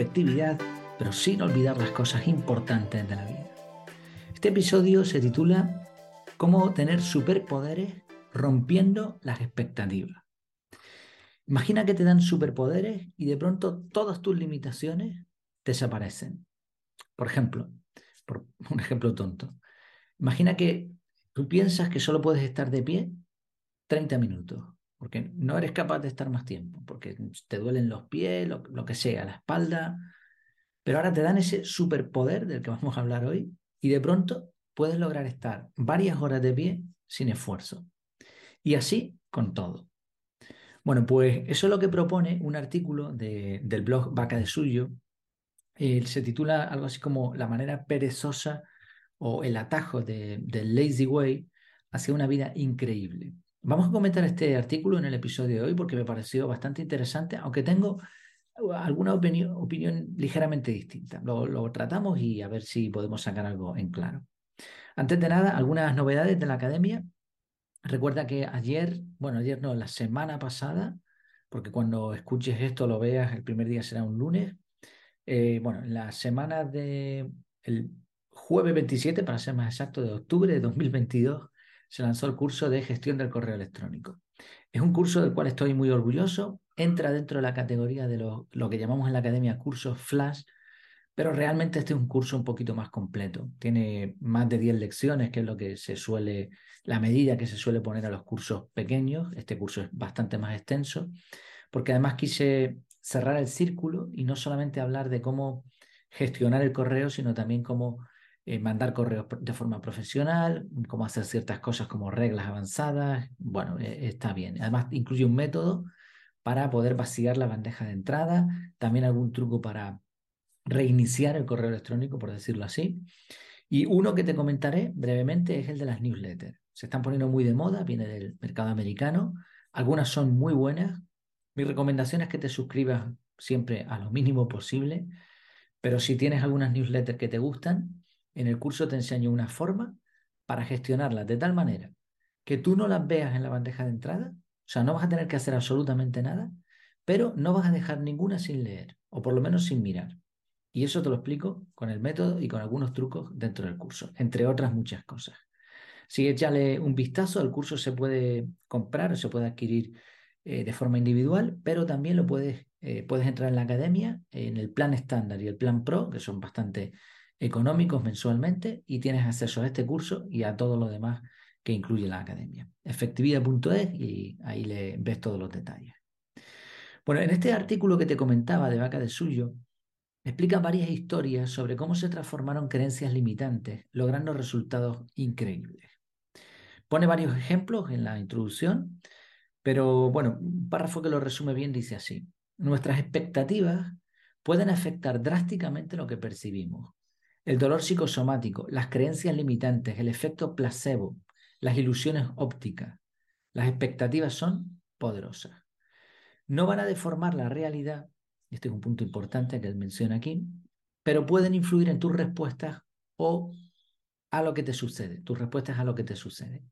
efectividad, pero sin olvidar las cosas importantes de la vida. Este episodio se titula Cómo tener superpoderes rompiendo las expectativas. Imagina que te dan superpoderes y de pronto todas tus limitaciones desaparecen. Por ejemplo, por un ejemplo tonto, imagina que tú piensas que solo puedes estar de pie 30 minutos, porque no eres capaz de estar más tiempo, porque te duelen los pies, lo, que sea, la espalda, pero ahora te dan ese superpoder del que vamos a hablar hoy y de pronto puedes lograr estar varias horas de pie sin esfuerzo. Y así con todo. Bueno, pues eso es lo que propone un artículo de, del blog Vaca de Suyo. se titula algo así como La manera perezosa o el atajo del lazy way hacia una vida increíble. Vamos a comentar este artículo en el episodio de hoy porque me pareció bastante interesante, aunque tengo alguna opinión, ligeramente distinta. Lo, tratamos y a ver si podemos sacar algo en claro. Antes de nada, algunas novedades de la academia. Recuerda que ayer, bueno, ayer no, la semana pasada, porque cuando escuches esto lo veas, el primer día será un lunes. Eh, bueno, en la semana de el jueves 27, para ser más exacto, de octubre de 2022, se lanzó el curso de gestión del correo electrónico. Es un curso del cual estoy muy orgulloso. Entra dentro de la categoría de lo, que llamamos en la academia cursos flash, pero realmente este es un curso un poquito más completo. Tiene más de 10 lecciones, que es lo que se suele, la medida que se suele poner a los cursos pequeños. Este curso es bastante más extenso, porque además quise cerrar el círculo y no solamente hablar de cómo gestionar el correo, sino también cómo eh, mandar correos de forma profesional, cómo hacer ciertas cosas como reglas avanzadas. Bueno, eh, está bien. Además, incluye un método para poder vaciar la bandeja de entrada, también algún truco para reiniciar el correo electrónico, por decirlo así. Y uno que te comentaré brevemente es el de las newsletters. Se están poniendo muy de moda, viene del mercado americano. Algunas son muy buenas. Mi recomendación es que te suscribas siempre a lo mínimo posible. Pero si tienes algunas newsletters que te gustan, en el curso te enseño una forma para gestionarlas de tal manera que tú no las veas en la bandeja de entrada, o sea, no vas a tener que hacer absolutamente nada, pero no vas a dejar ninguna sin leer, o por lo menos sin mirar. Y eso te lo explico con el método y con algunos trucos dentro del curso, entre otras muchas cosas. Si échale un vistazo, el curso se puede comprar o se puede adquirir eh, de forma individual, pero también lo puedes, eh, puedes entrar en la academia, en el plan estándar y el plan pro, que son bastante económicos mensualmente, y tienes acceso a este curso y a todo lo demás que incluye la academia. Efectividad.es y ahí le ves todos los detalles. Bueno, en este artículo que te comentaba de Vaca de Suyo, Explica varias historias sobre cómo se transformaron creencias limitantes, logrando resultados increíbles. Pone varios ejemplos en la introducción, pero bueno, un párrafo que lo resume bien dice así. Nuestras expectativas pueden afectar drásticamente lo que percibimos. El dolor psicosomático, las creencias limitantes, el efecto placebo, las ilusiones ópticas. Las expectativas son poderosas. No van a deformar la realidad, este es un punto importante que él menciona aquí, pero pueden influir en tus respuestas o a lo que te sucede, tus respuestas a lo que te sucede.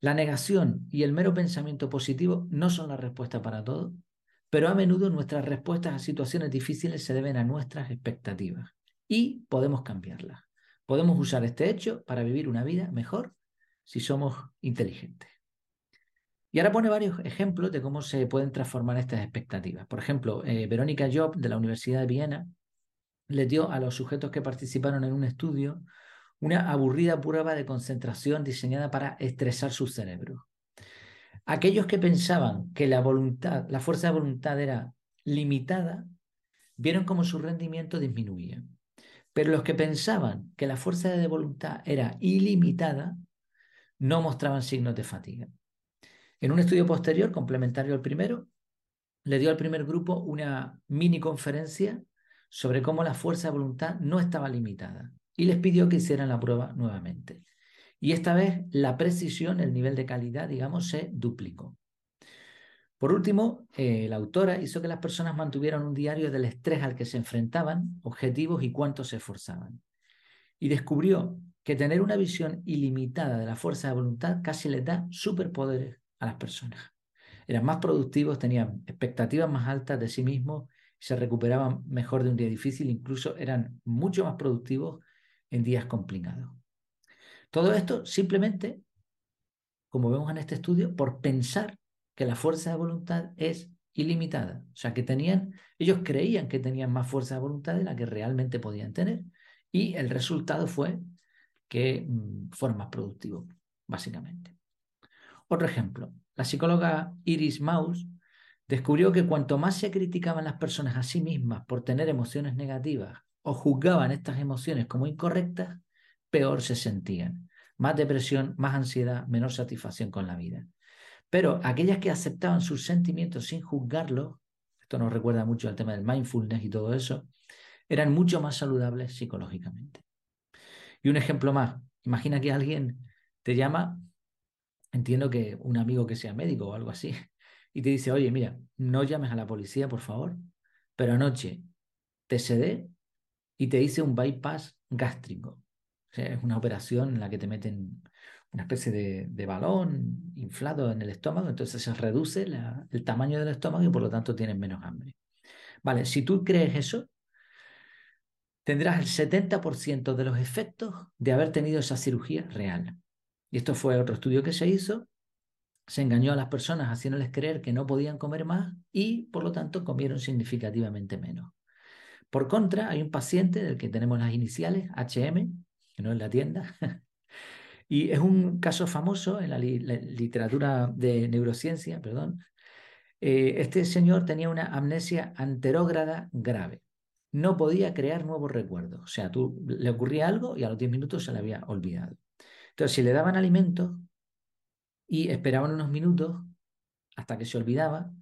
La negación y el mero pensamiento positivo no son la respuesta para todo, pero a menudo nuestras respuestas a situaciones difíciles se deben a nuestras expectativas y podemos cambiarlas. Podemos usar este hecho para vivir una vida mejor si somos inteligentes. Y ahora pone varios ejemplos de cómo se pueden transformar estas expectativas. Por ejemplo, eh, Verónica Job de la Universidad de Viena le dio a los sujetos que participaron en un estudio una aburrida prueba de concentración diseñada para estresar su cerebro. Aquellos que pensaban que la voluntad, la fuerza de voluntad era limitada, vieron cómo su rendimiento disminuía. Pero los que pensaban que la fuerza de voluntad era ilimitada, no mostraban signos de fatiga. En un estudio posterior, complementario al primero, le dio al primer grupo una mini conferencia sobre cómo la fuerza de voluntad no estaba limitada y les pidió que hicieran la prueba nuevamente. Y esta vez la precisión, el nivel de calidad, digamos, se duplicó. Por último, eh, la autora hizo que las personas mantuvieran un diario del estrés al que se enfrentaban, objetivos y cuánto se esforzaban. Y descubrió que tener una visión ilimitada de la fuerza de voluntad casi les da superpoderes a las personas. Eran más productivos, tenían expectativas más altas de sí mismos se recuperaban mejor de un día difícil, incluso eran mucho más productivos en días complicados. Todo esto simplemente, como vemos en este estudio, por pensar que la fuerza de voluntad es ilimitada. O sea, que tenían, ellos creían que tenían más fuerza de voluntad de la que realmente podían tener. Y el resultado fue que mm, fueron más productivos, básicamente. Otro ejemplo, la psicóloga Iris Maus descubrió que cuanto más se criticaban las personas a sí mismas por tener emociones negativas o juzgaban estas emociones como incorrectas, peor se sentían. Más depresión, más ansiedad, menor satisfacción con la vida. Pero aquellas que aceptaban sus sentimientos sin juzgarlos, esto nos recuerda mucho al tema del mindfulness y todo eso, eran mucho más saludables psicológicamente. Y un ejemplo más, imagina que alguien te llama, entiendo que un amigo que sea médico o algo así, y te dice, oye, mira, no llames a la policía, por favor, pero anoche te sedé y te hice un bypass gástrico. Es una operación en la que te meten una especie de, balón inflado en el estómago, entonces se reduce el tamaño del estómago y por lo tanto tienes menos hambre. Vale, si tú crees eso, tendrás el 70% de los efectos de haber tenido esa cirugía real. Y esto fue otro estudio que se hizo. Se engañó a las personas haciéndoles creer que no podían comer más y por lo tanto comieron significativamente menos. Por contra, hay un paciente del que tenemos las iniciales, HM, que no es la tienda, y es un caso famoso en la, literatura de neurociencia, perdón. Eh, este señor tenía una amnesia anterógrada grave. No podía crear nuevos recuerdos. O sea, tú le ocurría algo y a los 10 minutos se le había olvidado. Entonces, si le daban alimentos y esperaban unos minutos hasta que se olvidaba,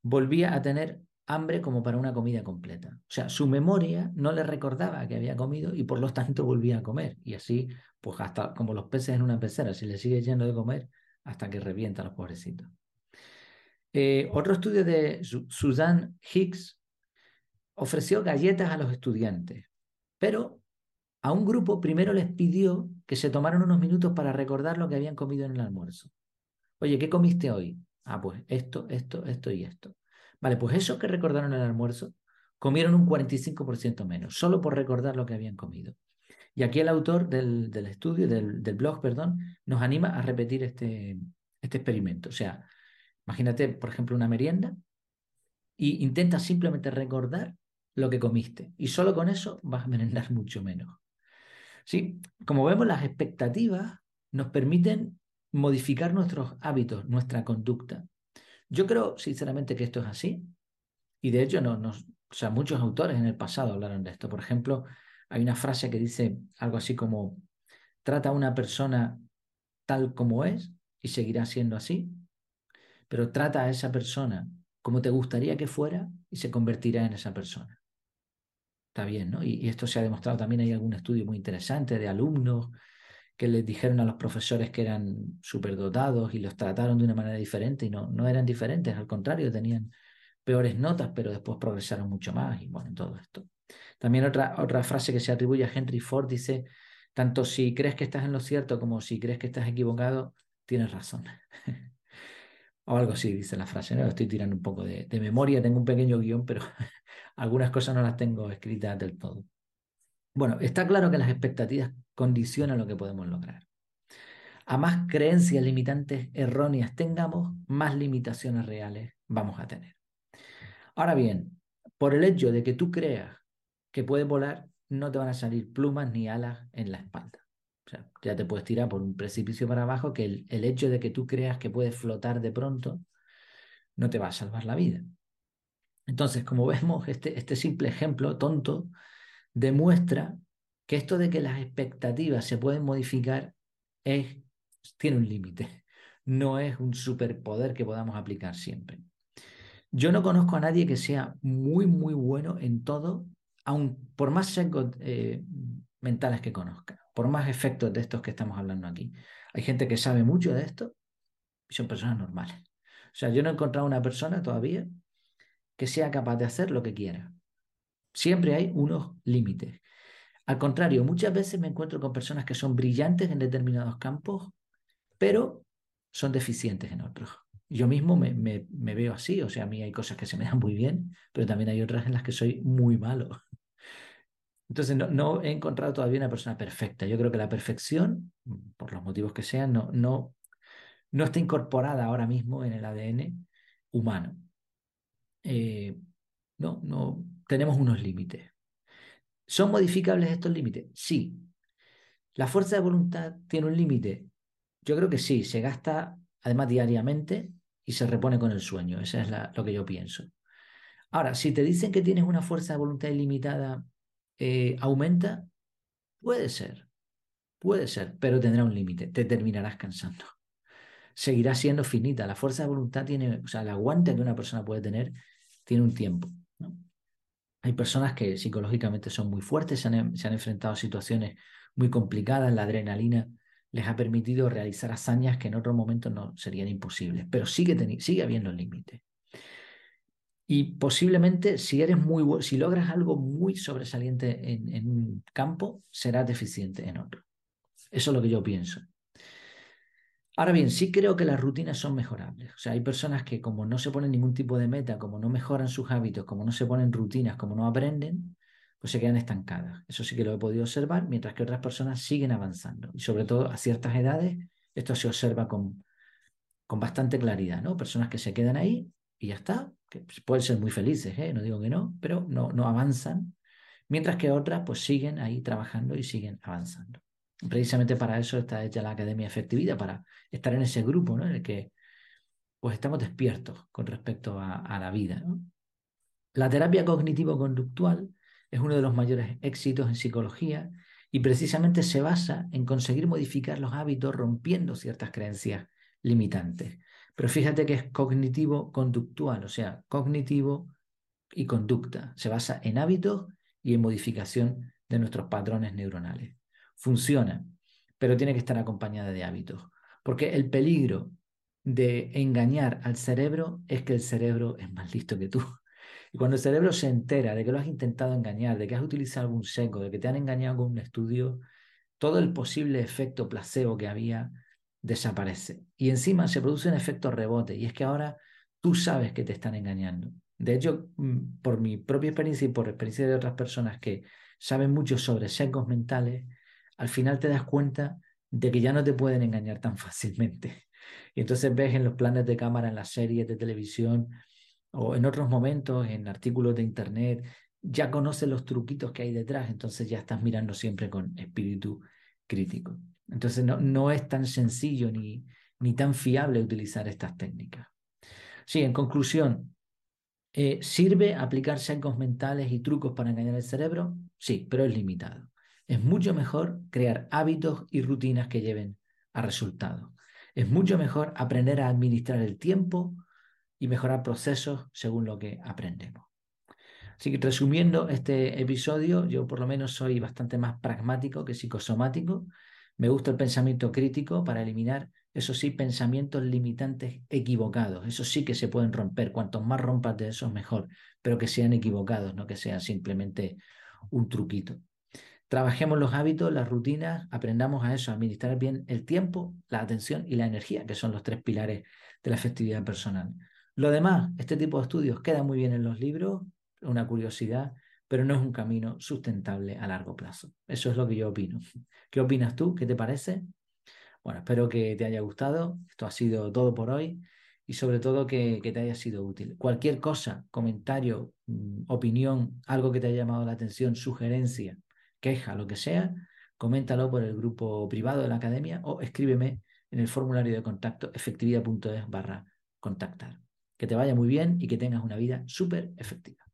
volvía a tener hambre como para una comida completa. O sea, su memoria no le recordaba que había comido y por lo tanto volvía a comer. Y así, pues hasta como los peces en una pecera, si le sigue yendo de comer hasta que revienta a los pobrecitos. Eh, otro estudio de Susan Hicks ofreció galletas a los estudiantes, pero a un grupo primero les pidió que se tomaran unos minutos para recordar lo que habían comido en el almuerzo. Oye, ¿qué comiste hoy? Ah, pues esto, esto, esto y esto. Vale, pues esos que recordaron el almuerzo comieron un 45% menos, solo por recordar lo que habían comido. Y aquí el autor del, estudio, del, blog, perdón, nos anima a repetir este, este experimento. O sea, imagínate, por ejemplo, una merienda y intenta simplemente recordar lo que comiste. Y solo con eso vas a merendar mucho menos. Sí, como vemos, las expectativas nos permiten modificar nuestros hábitos, nuestra conducta. Yo creo sinceramente que esto es así. Y de hecho, no, o sea, muchos autores en el pasado hablaron de esto. Por ejemplo, hay una frase que dice algo así como, trata a una persona tal como es y seguirá siendo así, pero trata a esa persona como te gustaría que fuera y se convertirá en esa persona. Está bien, ¿no? Y esto se ha demostrado también, hay algún estudio muy interesante de alumnos que les dijeron a los profesores que eran superdotados y los trataron de una manera diferente y no, no eran diferentes, al contrario, tenían peores notas, pero después progresaron mucho más y bueno, todo esto. También otra, otra frase que se atribuye a Henry Ford dice, tanto si crees que estás en lo cierto como si crees que estás equivocado, tienes razón. o algo así dice la frase, ¿no? Estoy tirando un poco de, de memoria, tengo un pequeño guion, pero algunas cosas no las tengo escritas del todo. Bueno, está claro que las expectativas condicionan lo que podemos lograr. A más creencias limitantes erróneas tengamos, más limitaciones reales vamos a tener. Ahora bien, por el hecho de que tú creas que puedes volar, no te van a salir plumas ni alas en la espalda. Ya te puedes tirar por un precipicio para abajo, que el, el hecho de que tú creas que puedes flotar de pronto no te va a salvar la vida. Entonces, como vemos, este, este simple ejemplo tonto demuestra que esto de que las expectativas se pueden modificar es, tiene un límite, no es un superpoder que podamos aplicar siempre. Yo no conozco a nadie que sea muy, muy bueno en todo, aun por más sesgos eh, mentales que conozca, por más efectos de estos que estamos hablando aquí. Hay gente que sabe mucho de esto y son personas normales. O sea, yo no he encontrado una persona todavía que sea capaz de hacer lo que quiera. Siempre hay unos límites. Al contrario, muchas veces me encuentro con personas que son brillantes en determinados campos, pero son deficientes en otros. yo mismo me, veo así, o sea, a mí hay cosas que se me dan muy bien, pero también hay otras en las que soy muy malo. Entonces, no, he encontrado todavía una persona perfecta. Yo creo que la perfección, por los motivos que sean, no, está incorporada ahora mismo en el ADN humano. Eh, no, tenemos unos límites. ¿Son modificables estos límites? Sí. ¿La fuerza de voluntad tiene un límite? Yo creo que sí, se gasta además diariamente y se repone con el sueño. Eso es lo que yo pienso. Ahora, si te dicen que tienes una fuerza de voluntad ilimitada, eh, ¿aumenta? Puede ser, puede ser, pero tendrá un límite, te terminarás cansando. Seguirá siendo finita. La fuerza de voluntad tiene, o sea, el aguante que una persona puede tener tiene un tiempo. Hay personas que psicológicamente son muy fuertes, se han, enfrentado a situaciones muy complicadas, la adrenalina les ha permitido realizar hazañas que en otro momento no serían imposibles, pero sigue, sigue habiendo límites. Y posiblemente si eres muy si logras algo muy sobresaliente en, en, un campo, serás deficiente en otro. Eso es lo que yo pienso. Ahora bien, sí creo que las rutinas son mejorables. O sea, hay personas que como no se ponen ningún tipo de meta, como no mejoran sus hábitos, como no se ponen rutinas, como no aprenden, pues se quedan estancadas. Eso sí que lo he podido observar, mientras que otras personas siguen avanzando. Y sobre todo a ciertas edades, esto se observa con, con bastante claridad, ¿no? Personas que se quedan ahí y ya está, que pueden ser muy felices, ¿eh? no digo que no, pero no, no avanzan, mientras que otras pues siguen ahí trabajando y siguen avanzando. Precisamente para eso está hecha la Academia de Efectividad, para estar en ese grupo ¿no? en el que pues estamos despiertos con respecto a, la vida. La terapia cognitivo-conductual es uno de los mayores éxitos en psicología y precisamente se basa en conseguir modificar los hábitos rompiendo ciertas creencias limitantes. Pero fíjate que es cognitivo-conductual, o sea, cognitivo y conducta. Se basa en hábitos y en modificación de nuestros patrones neuronales. Funciona, pero tiene que estar acompañada de hábitos. Porque el peligro de engañar al cerebro es que el cerebro es más listo que tú. Y cuando el cerebro se entera de que lo has intentado engañar, de que has utilizado algún seco, de que te han engañado con un estudio, todo el posible efecto placebo que había desaparece. Y encima se produce un efecto rebote, y es que ahora tú sabes que te están engañando. De hecho, mm, por mi propia experiencia y por experiencia de otras personas que saben mucho sobre secos mentales, al final te das cuenta de que ya no te pueden engañar tan fácilmente. Y entonces ves en los planes de cámara, en las series de televisión, o en otros momentos en artículos de internet, ya conoces los truquitos que hay detrás, entonces ya estás mirando siempre con espíritu crítico. Entonces no, no es tan sencillo ni, ni tan fiable utilizar estas técnicas. Sí, en conclusión, eh, ¿sirve aplicar secos mentales y trucos para engañar el cerebro? Sí, pero es limitado. Es mucho mejor crear hábitos y rutinas que lleven a resultados. Es mucho mejor aprender a administrar el tiempo, y mejorar procesos según lo que aprendemos. Así que resumiendo este episodio, yo por lo menos soy bastante más pragmático que psicosomático. Me gusta el pensamiento crítico para eliminar, eso sí, pensamientos limitantes equivocados. Eso sí que se pueden romper. Cuantos más rompas de esos, mejor, pero que sean equivocados, no que sean simplemente un truquito. Trabajemos los hábitos, las rutinas, aprendamos a eso, a administrar bien el tiempo, la atención y la energía, que son los tres pilares de la efectividad personal. Lo demás, este tipo de estudios queda muy bien en los libros, una curiosidad, pero no es un camino sustentable a largo plazo. Eso es lo que yo opino. ¿Qué opinas tú? ¿Qué te parece? Bueno, espero que te haya gustado. Esto ha sido todo por hoy y sobre todo que, te haya sido útil. Cualquier cosa, comentario, mm, opinión, algo que te haya llamado la atención, sugerencia, queja, lo que sea, coméntalo por el grupo privado de la academia o escríbeme en el formulario de contacto efectividad.es barra contactar. Que te vaya muy bien y que tengas una vida súper efectiva.